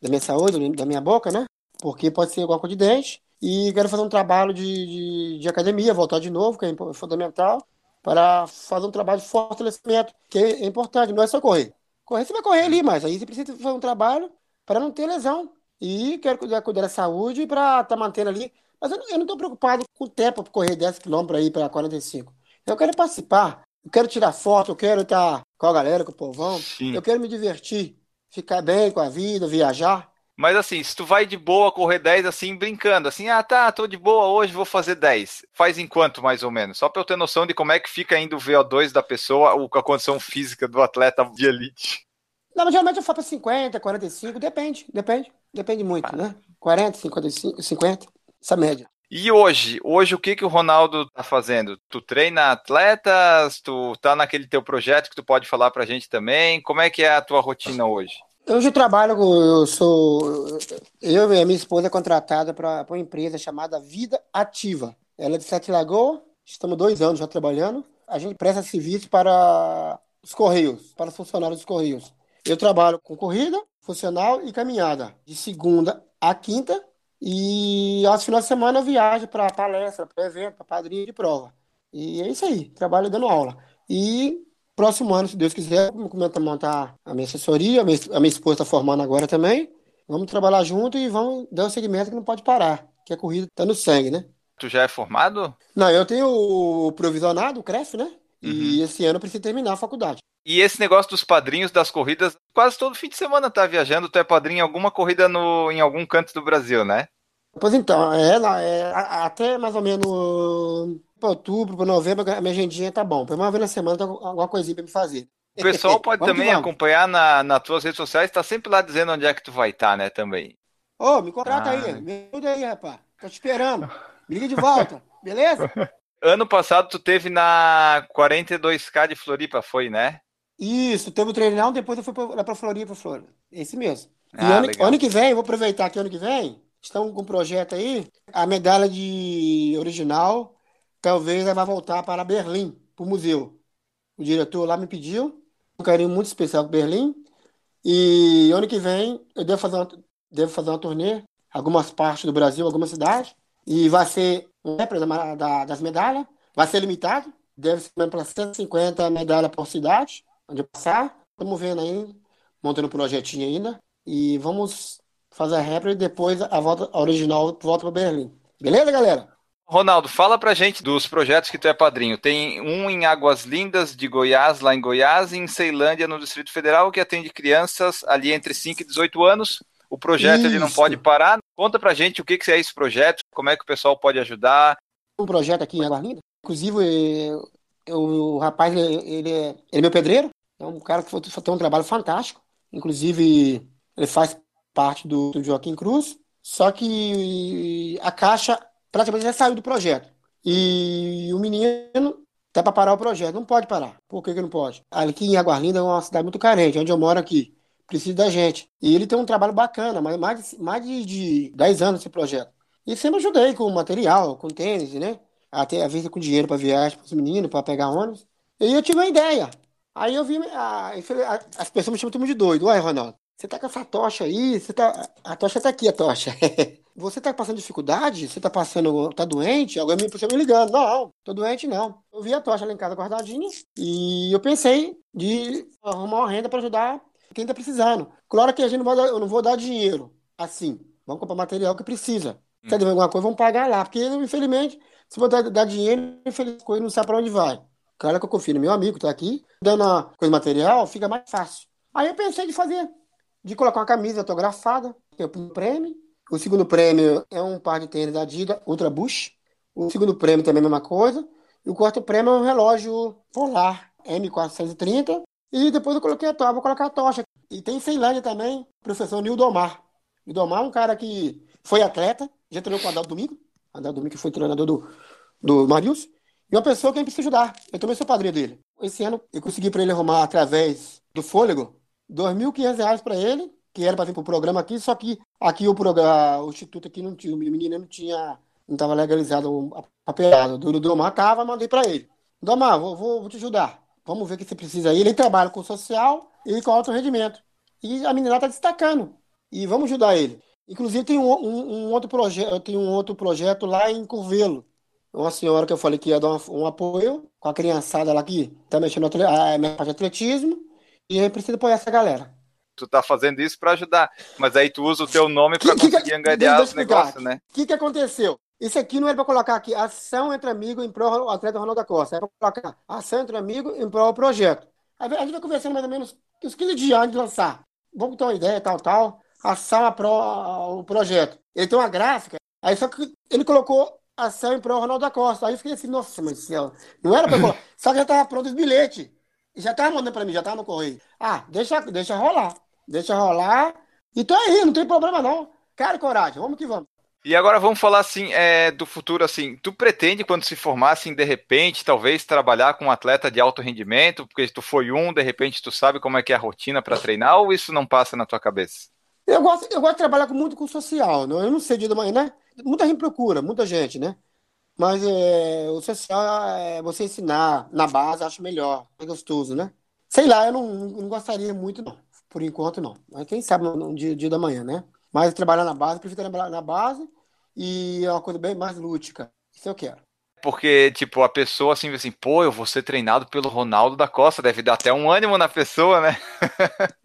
da minha saúde, da minha boca, né? Porque pode ser alguma coisa de dente. E quero fazer um trabalho de, de, de academia, voltar de novo, que é fundamental, para fazer um trabalho de fortalecimento, que é importante, não é só correr. Correr você vai correr ali, mas aí você precisa fazer um trabalho para não ter lesão. E quero cuidar, cuidar da saúde para estar tá mantendo ali mas eu não, tô preocupado com o tempo para correr 10 km para ir para 45. Eu quero participar, eu quero tirar foto, eu quero estar com a galera, com o povão. Sim. Eu quero me divertir, ficar bem com a vida, viajar. Mas assim, se tu vai de boa correr 10 assim, brincando, assim, ah tá, tô de boa hoje, vou fazer 10. Faz em quanto mais ou menos? Só pra eu ter noção de como é que fica ainda o VO2 da pessoa, ou a condição física do atleta de elite. Não, mas geralmente eu faço 50, 45, depende, depende, depende muito, ah. né? 40, 55, 50 essa média. E hoje, hoje o que que o Ronaldo tá fazendo? Tu treina atletas? Tu tá naquele teu projeto que tu pode falar pra gente também? Como é que é a tua rotina hoje? Hoje eu trabalho, eu sou, eu e a minha esposa é contratada para uma empresa chamada Vida Ativa. Ela é de Sete Lagoas, estamos dois anos já trabalhando. A gente presta serviço para os Correios, para os funcionários dos Correios. Eu trabalho com corrida, funcional e caminhada, de segunda a quinta, e aos finais de semana eu viajo para palestra, para evento, para padrinho de prova. E é isso aí, trabalho dando aula. E próximo ano, se Deus quiser, vamos começar a montar a minha assessoria, a minha, a minha esposa está formando agora também. Vamos trabalhar junto e vamos dar um segmento que não pode parar, que a corrida está no sangue, né? Tu já é formado? Não, eu tenho o provisionado, o CREF, né? Uhum. E esse ano eu preciso terminar a faculdade. E esse negócio dos padrinhos das corridas, quase todo fim de semana tá viajando, tu é padrinho em alguma corrida no, em algum canto do Brasil, né? Pois então, é, é até mais ou menos para outubro, para novembro, a minha agendinha tá bom. Para uma vez na semana tem alguma coisinha para me fazer. O pessoal [laughs] pode também acompanhar na, nas tuas redes sociais, tá sempre lá dizendo onde é que tu vai estar, tá, né, também. Ô, oh, me contrata ah. aí, me ajuda aí, rapaz. Tô te esperando. Me liga de volta, beleza? [laughs] [laughs] Ano passado tu teve na 42K de Floripa, foi, né? Isso, teve o treinão, depois eu fui para pra Floripa, Floripa. Esse mesmo. E ah, ano, ano, que vem, vou aproveitar que ano que vem, estão com um projeto aí, a medalha de original talvez vai voltar para Berlim, para o museu. O diretor lá me pediu, um carinho muito especial com Berlim, e ano que vem eu devo fazer uma, devo fazer uma turnê, algumas partes do Brasil, algumas cidades, e vai ser um da, da, das medalhas, vai ser limitado, deve ser para 150 medalhas por cidade, onde passar. Estamos vendo aí, montando um projetinho ainda, e vamos fazer a réplica e depois a volta a original volta para Berlim. Beleza, galera? Ronaldo, fala pra gente dos projetos que tu é padrinho. Tem um em Águas Lindas de Goiás, lá em Goiás, e em Ceilândia, no Distrito Federal, que atende crianças ali entre 5 e 18 anos. O projeto ele não pode parar. Conta pra gente o que, que é esse projeto, como é que o pessoal pode ajudar. Um projeto aqui em Águas Lindas. Inclusive, eu- eu- o rapaz, ele, ele é, ele é meu pedreiro. É um cara que tem um trabalho fantástico. Inclusive, ele faz parte do, do Joaquim Cruz. Só que a Caixa praticamente já saiu do projeto. E o menino tá para parar o projeto. Não pode parar. Por que que não pode? Aqui em Águas Lindas é uma cidade muito carente, onde eu moro aqui. Precisa da gente. E ele tem um trabalho bacana, mas mais, mais de, de 10 anos esse projeto. E sempre ajudei com material, com tênis, né? Até às vezes com dinheiro para viagem para os meninos, para pegar ônibus. E eu tive uma ideia. Aí eu vi, a- eu falei, a- as pessoas me chamam tudo de doido. Ué, Ronaldo, você tá com essa tocha aí, você tá, a tocha tá aqui, a tocha. [laughs] Você tá passando dificuldade? Você tá passando, tá doente? Alguém me puxou me ligando. Não, tô doente não. Eu vi a tocha lá em casa guardadinha e eu pensei de arrumar uma renda para ajudar quem tá precisando. Claro que a gente não vai dar, eu não vou dar dinheiro assim. Vamos comprar material que precisa. Se tá devendo alguma coisa, vamos pagar lá. Porque, infelizmente, se for dar, dar dinheiro, infelizmente, coisa não sabe para onde vai. Claro que eu confio no meu amigo, tá aqui, dando uma coisa material, fica mais fácil. Aí eu pensei de fazer, de colocar uma camisa autografada, que é o prêmio. O segundo prêmio é um par de tênis da Adidas Ultra Boost. O segundo prêmio também é a mesma coisa. E o quarto prêmio é um relógio polar M430. E depois eu coloquei a tocha, vou colocar a tocha. E tem em Ceilândia também, professor Nildomar. Nildomar é um cara que foi atleta, já treinou com o Adalto Domingo. Adalto Domingo foi treinador do, do Marius. E uma pessoa que a gente precisa ajudar. Eu também sou padrinho dele. Esse ano eu consegui para ele arrumar, através do fôlego, 2.500 reais para ele, que era para vir para o programa aqui, só que aqui o, programa, o instituto aqui não tinha, o menino não tinha, não estava legalizado a papelada. Do Domar tava, mandei para ele. Domar, vou, vou, vou te ajudar. Vamos ver o que você precisa aí. Ele trabalha com social e com alto rendimento. E a menina está destacando. E vamos ajudar ele. Inclusive tem um, um, um outro projeto, tem um outro projeto lá em Curvelo. Uma senhora que eu falei que ia dar um, um apoio com a criançada lá que está mexendo no atle- a minha parte de atletismo. E aí precisa apoiar essa galera. Tu tá fazendo isso para ajudar, mas aí tu usa o teu nome para que- conseguir angariar os negócios, né? O que, que aconteceu? Isso aqui não era para colocar aqui ação entre amigos em prol do atleta Ronaldo da Costa. Era para colocar ação entre amigos em prol do projeto. A gente vai conversando mais ou menos uns 15 dias antes de lançar. Vamos ter uma ideia, tal, tal. Ação a prol o projeto. Ele tem uma gráfica. Aí só que ele colocou ação em prol do Ronaldo da Costa. Aí eu fiquei assim, nossa, do céu. Não era colocar. [laughs] Só que já estava pronto os bilhetes. Já estava mandando para mim, já estava no correio. Ah, deixa, deixa rolar. Deixa rolar. E tô aí, não tem problema não. Cara, e coragem, vamos que vamos. E agora vamos falar assim é, do futuro assim. Tu pretende quando se formar assim de repente talvez trabalhar com um atleta de alto rendimento, porque tu foi um, de repente tu sabe como é que é a rotina para treinar ou isso não passa na tua cabeça? Eu gosto, eu gosto de trabalhar muito com social, né? Eu não sei da manhã, né? Muita gente procura, muita gente, né? Mas é, o social é você ensinar na base, acho melhor, é gostoso, né? Sei lá, eu não, não gostaria muito, não. Por enquanto, não. Mas quem sabe no, no dia, dia da manhã, né? Mas trabalhar na base, prefiro trabalhar na base e é uma coisa bem mais lúdica. Isso eu quero. Porque, tipo, a pessoa assim, assim, pô, eu vou ser treinado pelo Ronaldo da Costa, deve dar até um ânimo na pessoa, né? [laughs]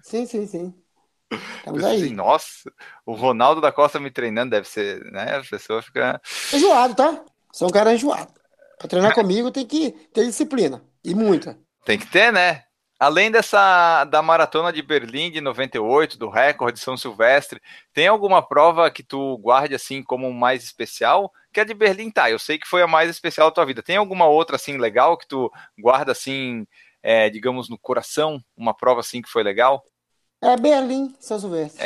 Sim, sim, sim. Estamos Pensa assim, aí. nossa, o Ronaldo da Costa me treinando deve ser, né? A pessoa fica. Enjoado, tá? Sou um cara enjoado. Pra treinar [laughs] comigo tem que ter disciplina. E muita. Tem que ter, né? Além dessa da maratona de Berlim de 98, do recorde de São Silvestre, tem alguma prova que tu guarde assim como mais especial? Que a de Berlim tá, eu sei que foi a mais especial da tua vida. Tem alguma outra assim legal que tu guarda assim, é, digamos, no coração? Uma prova assim que foi legal? É Berlim, São Silvestre.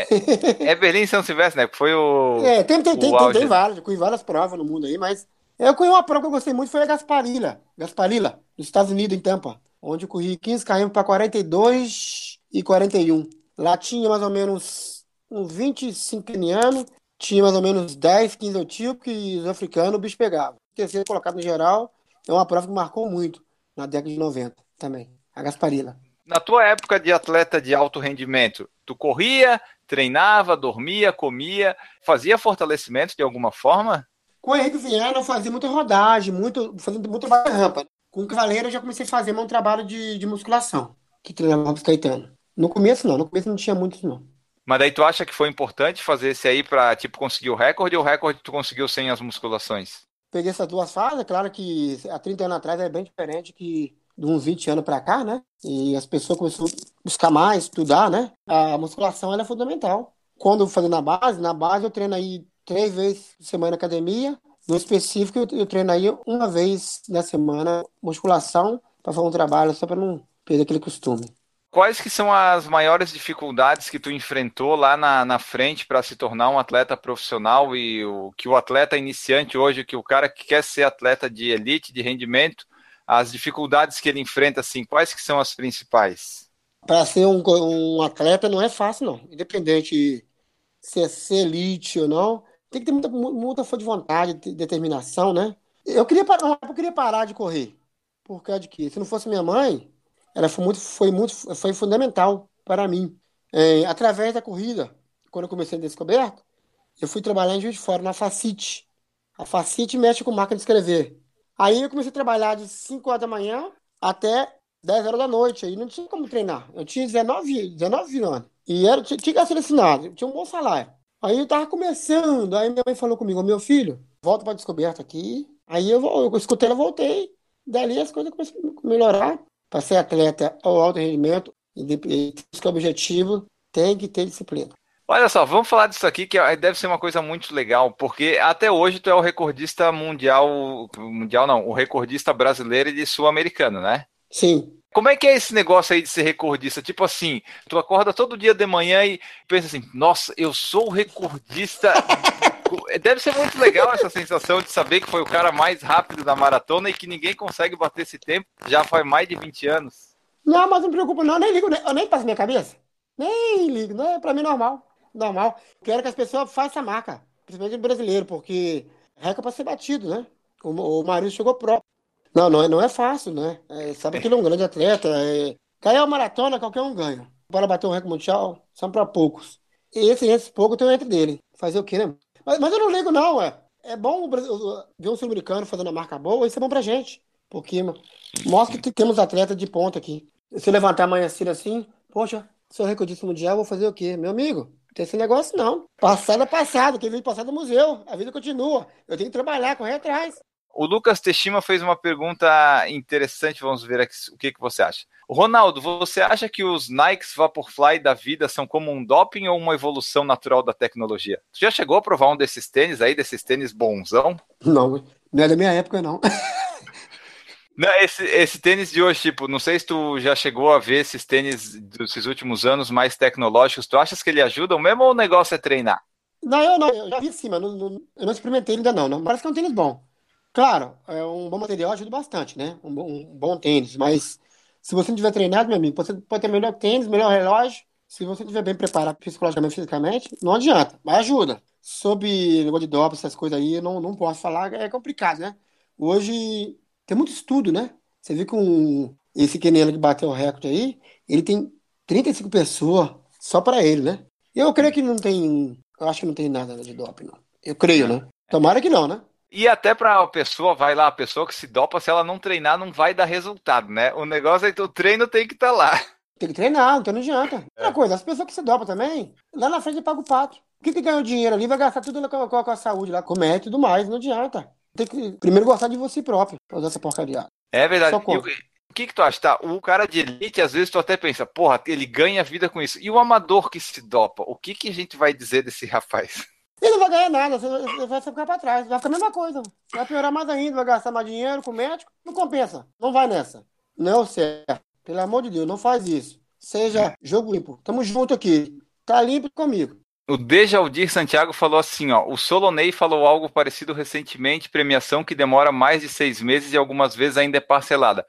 É Berlim e São Silvestre, né? Foi o. É, tem, tem, o tem, tem, tem várias, eu conheço várias provas no mundo aí, mas eu conheço uma prova que eu gostei muito, foi a Gasparilla, Gasparilla, nos Estados Unidos, em Tampa, onde eu corri 15 km para 42 e 41. Lá tinha mais ou menos uns 25 kenianos, tinha mais ou menos 10, 15 etíopes e os africanos o bicho pegava. Terceiro colocado no geral, é uma prova que marcou muito na década de 90 também, a Gasparilla. Na tua época de atleta de alto rendimento, tu corria, treinava, dormia, comia, fazia fortalecimento de alguma forma? Com o Henrique Viana eu fazia muita rodagem, muito, fazendo muito trabalho de rampa. Com o Cavaleiro eu já comecei a fazer um trabalho de, de musculação, que treinava Robson Caetano. No começo não, no começo não tinha muito não. Mas daí tu acha que foi importante fazer esse aí pra, tipo, conseguir o recorde ou o recorde tu conseguiu sem as musculações? Peguei essas duas fases, é claro que há 30 anos atrás é bem diferente que de uns 20 anos para cá, né? E as pessoas começaram a buscar mais, estudar, né? A musculação ela é fundamental. Quando eu fazendo na base, na base eu treino aí três vezes por semana na academia. No específico, eu, eu treino aí uma vez na semana musculação para fazer um trabalho só para não perder aquele costume. Quais que são as maiores dificuldades que tu enfrentou lá na, na frente para se tornar um atleta profissional e o que o atleta iniciante hoje, que o cara que quer ser atleta de elite, de rendimento, as dificuldades que ele enfrenta, assim, quais que são as principais? Para ser um, um, atleta não é fácil, não. Independente se é ser elite ou não, tem que ter muita, muita força de vontade, de determinação, né? Eu queria, parar, eu queria parar de correr. Por causa de quê? Se não fosse minha mãe, ela foi muito, foi muito, foi fundamental para mim. É, através da corrida, quando eu comecei a descoberto, eu fui trabalhar em Juiz de Fora, na Facite. A Facite mexe com máquina de escrever. Aí eu comecei a trabalhar de 5 horas da manhã até 10 horas da noite. Aí não tinha como treinar. Eu tinha 19, 19 anos. E era, tinha que ser assinado, tinha um bom salário. Aí eu tava começando, aí minha mãe falou comigo, meu filho, volta para descoberta aqui. Aí eu, eu escutei ela, voltei. Dali as coisas começaram a melhorar para ser atleta ao alto rendimento, independente do objetivo, tem que ter disciplina. Olha só, vamos falar disso aqui, que deve ser uma coisa muito legal, porque até hoje tu é o recordista mundial, mundial não, o recordista brasileiro e de sul-americano, né? Sim. Como é que é esse negócio aí de ser recordista? Tipo assim, tu acorda todo dia de manhã e pensa assim, nossa, eu sou o recordista. [laughs] Deve ser muito legal essa sensação de saber que foi o cara mais rápido da maratona e que ninguém consegue bater esse tempo já faz mais de 20 anos. Não, mas não me preocupa, não, nem ligo, eu nem passo minha cabeça. Nem ligo, não, é pra mim normal. Normal. Quero que as pessoas façam essa marca, principalmente o brasileiro, porque recorde para ser batido, né? O, o Maurício chegou próprio. Não, não é, não é fácil, né? É, sabe que ele é um grande atleta. É... Ganhar uma maratona, qualquer um ganha. Para bater um recorde mundial, são para poucos. E esse, esse pouco tem entre dele. Fazer o quê, né? Mas, mas eu não ligo, não, é. É bom ver um sul-americano fazendo a marca boa, isso é bom pra gente. Porque mostra que temos atletas de ponta aqui. Se levantar amanhã cedo assim, poxa, sou recordista mundial, vou fazer o quê? Meu amigo, tem esse negócio não. Passado é passado, quem vive passado é museu. A vida continua. Eu tenho que trabalhar, correr atrás. O Lucas Teixeira fez uma pergunta interessante, vamos ver aqui, o que, que você acha. Ronaldo, você acha que os Nikes Vaporfly da vida são como um doping ou uma evolução natural da tecnologia? Você já chegou a provar um desses tênis aí, desses tênis bonzão? Não, não é da minha época, não. [laughs] Não, esse, esse tênis de hoje, tipo, não sei se tu já chegou a ver esses tênis desses últimos anos mais tecnológicos. Tu achas que ele ajudam mesmo ou o negócio é treinar? Não, eu não. Eu já vi não, não, eu não experimentei ainda não, não. Parece que é um tênis bom. Claro, é um bom material ajuda bastante, né? Um bom, um bom tênis, mas se você não tiver treinado, meu amigo, você pode ter melhor tênis, melhor relógio. Se você estiver bem preparado psicologicamente, fisicamente, não adianta, mas ajuda. Sobre negócio de doping, essas coisas aí, eu não, não posso falar, é complicado, né? Hoje tem muito estudo, né? Você viu que um, esse Kenelo que bateu o recorde aí, ele tem 35 pessoas só para ele, né? Eu creio que não tem. Eu acho que não tem nada de doping, não. Eu creio, né? Tomara que não, né? E até para a pessoa, vai lá, a pessoa que se dopa, se ela não treinar, não vai dar resultado, né? O negócio é que o treino tem que estar tá lá. Tem que treinar, então não adianta. É. Outra coisa, as pessoas que se dopam também, lá na frente paga o pato. O que, que ganha o dinheiro ali? Vai gastar tudo com, com, com a saúde lá, com e tudo mais, não adianta. Tem que primeiro gostar de você próprio pra usar essa porcaria. É verdade. o, o que, que tu acha? Tá, o cara de elite, às vezes tu até pensa, porra, ele ganha vida com isso. E o amador que se dopa, o que, que a gente vai dizer desse rapaz? Ele não vai ganhar nada, você vai ficar para trás. Vai ficar a mesma coisa. Vai piorar mais ainda, vai gastar mais dinheiro com o médico. Não compensa. Não vai nessa. Não é o certo. Pelo amor de Deus, não faz isso. Seja jogo limpo. Tamo junto aqui. Tá limpo comigo. O Dejaldir Santiago falou assim, ó. O Solonei falou algo parecido recentemente, premiação que demora mais de seis meses e algumas vezes ainda é parcelada.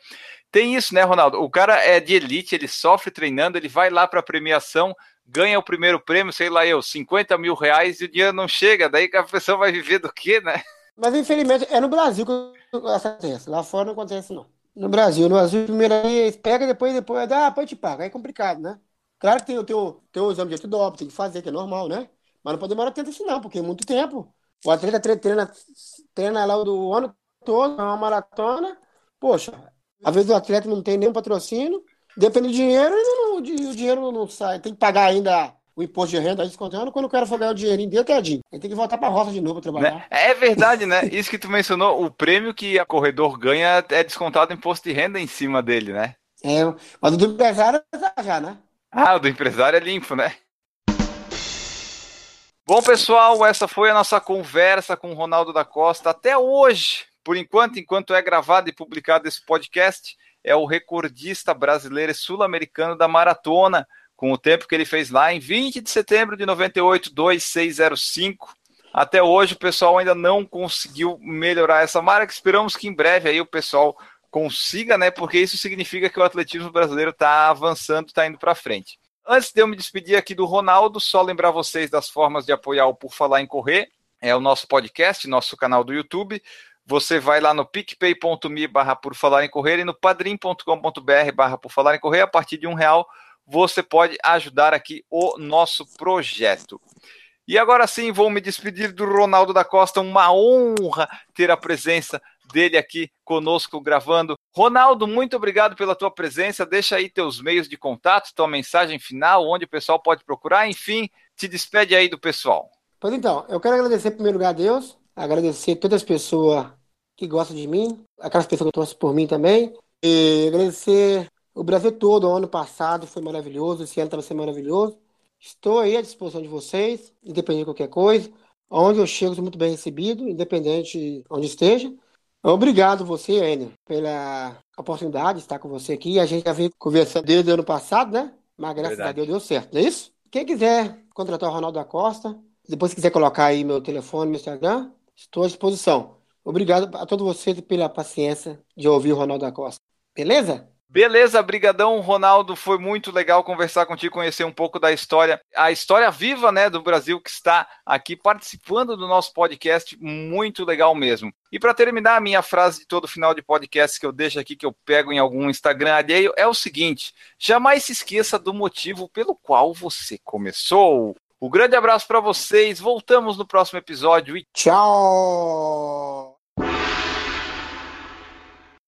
Tem isso, né, Ronaldo? O cara é de elite, ele sofre treinando, ele vai lá para premiação, ganha o primeiro prêmio, sei lá eu, 50 mil reais e o dinheiro não chega, daí que a pessoa vai viver do quê, né? Mas infelizmente é no Brasil que acontece, lá fora não acontece não. No Brasil, no Brasil, primeiro aí pega, depois, depois, ah, depois te paga, aí é complicado, né? Claro que tem, tem, tem o exame de antidoping, tem que fazer, que é normal, né? Mas não pode demorar tanto assim não, porque é muito tempo. O atleta treina, treina lá do ano todo, é uma maratona, poxa, às vezes o atleta não tem nenhum patrocínio, Depende do dinheiro, não, o dinheiro não sai. Tem que pagar ainda o imposto de renda aí descontando, quando o cara for ganhar o dinheirinho dele, tadinho. Ele tem que voltar pra roça de novo pra trabalhar. Né? É verdade, né? Isso que tu mencionou, o prêmio que a corredor ganha é descontado imposto de renda em cima dele, né? É, mas o do empresário já, né? Ah, o do empresário é limpo, né? Bom, pessoal, essa foi a nossa conversa com o Ronaldo da Costa. Até hoje, por enquanto, enquanto é gravado e publicado esse podcast, é o recordista brasileiro e sul-americano da maratona, com o tempo que ele fez lá em 20 de setembro de 98, 2605. Até hoje o pessoal ainda não conseguiu melhorar essa marca. Esperamos que em breve aí o pessoal consiga, né? Porque isso significa que o atletismo brasileiro está avançando, está indo para frente. Antes de eu me despedir aqui do Ronaldo, só lembrar vocês das formas de apoiar o Por Falar em Correr. É o nosso podcast, nosso canal do YouTube. Você vai lá no picpay.me barra por falar em correr e no padrim.com.br barra por falar em correr. A partir de um real você pode ajudar aqui o nosso projeto. E agora sim, vou me despedir do Ronaldo da Costa. Uma honra ter a presença dele aqui conosco gravando. Ronaldo, muito obrigado pela tua presença. Deixa aí teus meios de contato, tua mensagem final, onde o pessoal pode procurar. Enfim, te despede aí do pessoal. Pois então, eu quero agradecer em primeiro lugar a Deus, agradecer a todas as pessoas que gostam de mim, aquelas pessoas que torcem por mim também, e agradecer o Brasil todo. O ano passado foi maravilhoso, esse ano está sendo maravilhoso. Estou aí à disposição de vocês, independente de qualquer coisa. Onde eu chego, sou muito bem recebido, independente de onde esteja. Obrigado você, Enio, pela oportunidade de estar com você aqui. A gente já veio conversando desde o ano passado, né? Mas graças Verdade. a Deus deu certo, não é isso? Quem quiser contratar o Ronaldo da Costa, depois quiser colocar aí meu telefone, meu Instagram, estou à disposição. Obrigado a todos vocês pela paciência de ouvir o Ronaldo da Costa. Beleza? Beleza, brigadão, Ronaldo, foi muito legal conversar contigo, conhecer um pouco da história, a história viva, né, do Brasil que está aqui participando do nosso podcast, muito legal mesmo. E para terminar, a minha frase de todo final de podcast que eu deixo aqui, que eu pego em algum Instagram alheio, é o seguinte: jamais se esqueça do motivo pelo qual você começou. Um grande abraço para vocês, voltamos no próximo episódio e tchau!